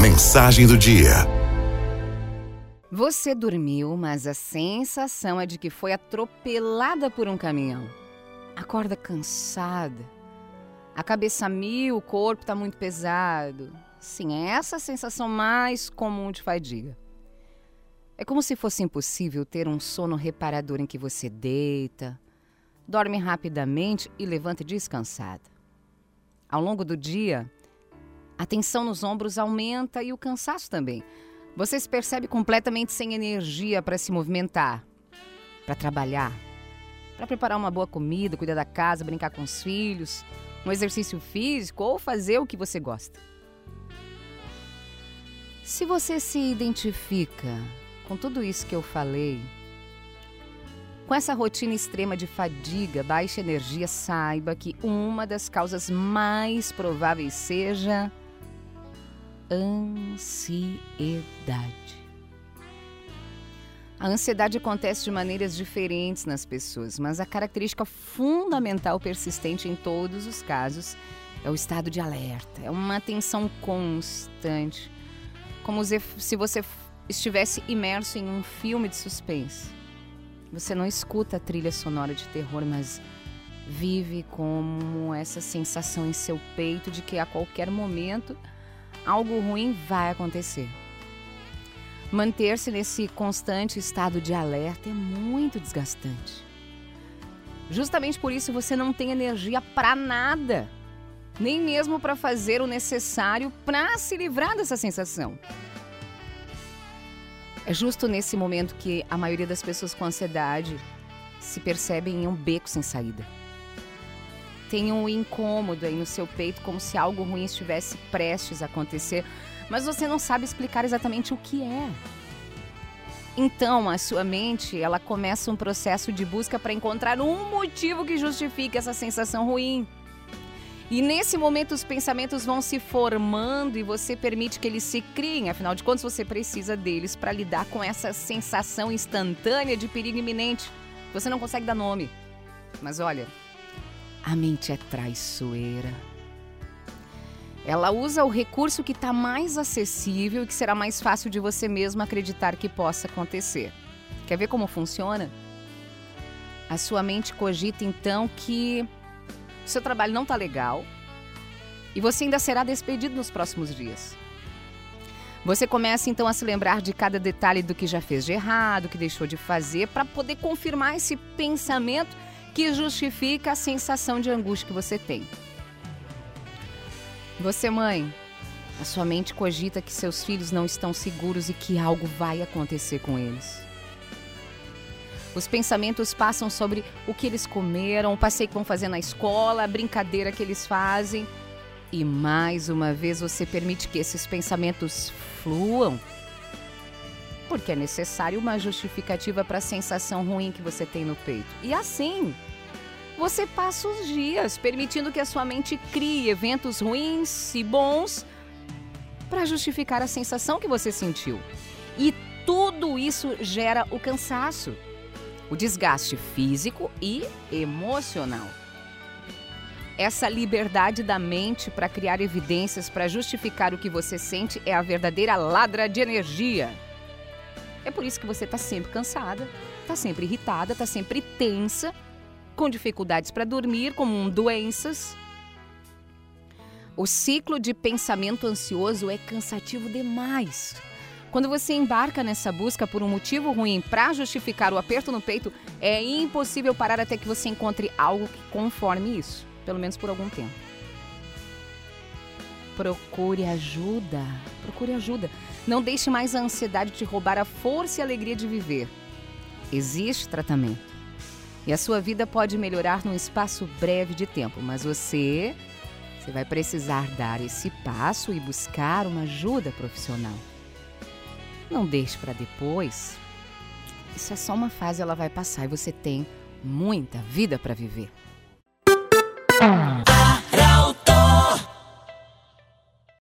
Mensagem do dia. Você dormiu, mas a sensação é de que foi atropelada por um caminhão. Acorda cansada. A cabeça mil, o corpo está muito pesado. Sim, é essa a sensação mais comum de fadiga. É como se fosse impossível ter um sono reparador em que você deita, dorme rapidamente e levanta descansada. Ao longo do dia, a tensão nos ombros aumenta e o cansaço também. Você se percebe completamente sem energia para se movimentar, para trabalhar, para preparar uma boa comida, cuidar da casa, brincar com os filhos, um exercício físico ou fazer o que você gosta. Se você se identifica com tudo isso que eu falei, com essa rotina extrema de fadiga, baixa energia, saiba que uma das causas mais prováveis seja ansiedade. A ansiedade acontece de maneiras diferentes nas pessoas, mas a característica fundamental persistente em todos os casos é o estado de alerta, é uma tensão constante, como se você estivesse imerso em um filme de suspense. Você não escuta a trilha sonora de terror, mas vive como essa sensação em seu peito de que a qualquer momento algo ruim vai acontecer. Manter-se nesse constante estado de alerta é muito desgastante. Justamente por isso você não tem energia para nada, nem mesmo para fazer o necessário para se livrar dessa sensação. É justo nesse momento que a maioria das pessoas com ansiedade se percebem em um beco sem saída tem um incômodo aí no seu peito, como se algo ruim estivesse prestes a acontecer, mas você não sabe explicar exatamente o que é. Então, a sua mente, ela começa um processo de busca para encontrar um motivo que justifique essa sensação ruim. E nesse momento os pensamentos vão se formando e você permite que eles se criem, afinal de contas você precisa deles para lidar com essa sensação instantânea de perigo iminente. Você não consegue dar nome. Mas olha, a mente é traiçoeira. Ela usa o recurso que está mais acessível e que será mais fácil de você mesmo acreditar que possa acontecer. Quer ver como funciona? A sua mente cogita então que o seu trabalho não está legal e você ainda será despedido nos próximos dias. Você começa então a se lembrar de cada detalhe do que já fez de errado, que deixou de fazer, para poder confirmar esse pensamento que justifica a sensação de angústia que você tem. Você, mãe, a sua mente cogita que seus filhos não estão seguros e que algo vai acontecer com eles. Os pensamentos passam sobre o que eles comeram, o passeio que vão fazer na escola, a brincadeira que eles fazem. E mais uma vez você permite que esses pensamentos fluam porque é necessário uma justificativa para a sensação ruim que você tem no peito. E assim, você passa os dias permitindo que a sua mente crie eventos ruins e bons para justificar a sensação que você sentiu. E tudo isso gera o cansaço, o desgaste físico e emocional. Essa liberdade da mente para criar evidências para justificar o que você sente é a verdadeira ladra de energia. É por isso que você está sempre cansada, está sempre irritada, está sempre tensa, com dificuldades para dormir, com doenças. O ciclo de pensamento ansioso é cansativo demais. Quando você embarca nessa busca por um motivo ruim para justificar o aperto no peito, é impossível parar até que você encontre algo que conforme isso, pelo menos por algum tempo. Procure ajuda. Procure ajuda. Não deixe mais a ansiedade te roubar a força e a alegria de viver. Existe tratamento. E a sua vida pode melhorar num espaço breve de tempo, mas você, você vai precisar dar esse passo e buscar uma ajuda profissional. Não deixe para depois. Isso é só uma fase, ela vai passar e você tem muita vida para viver.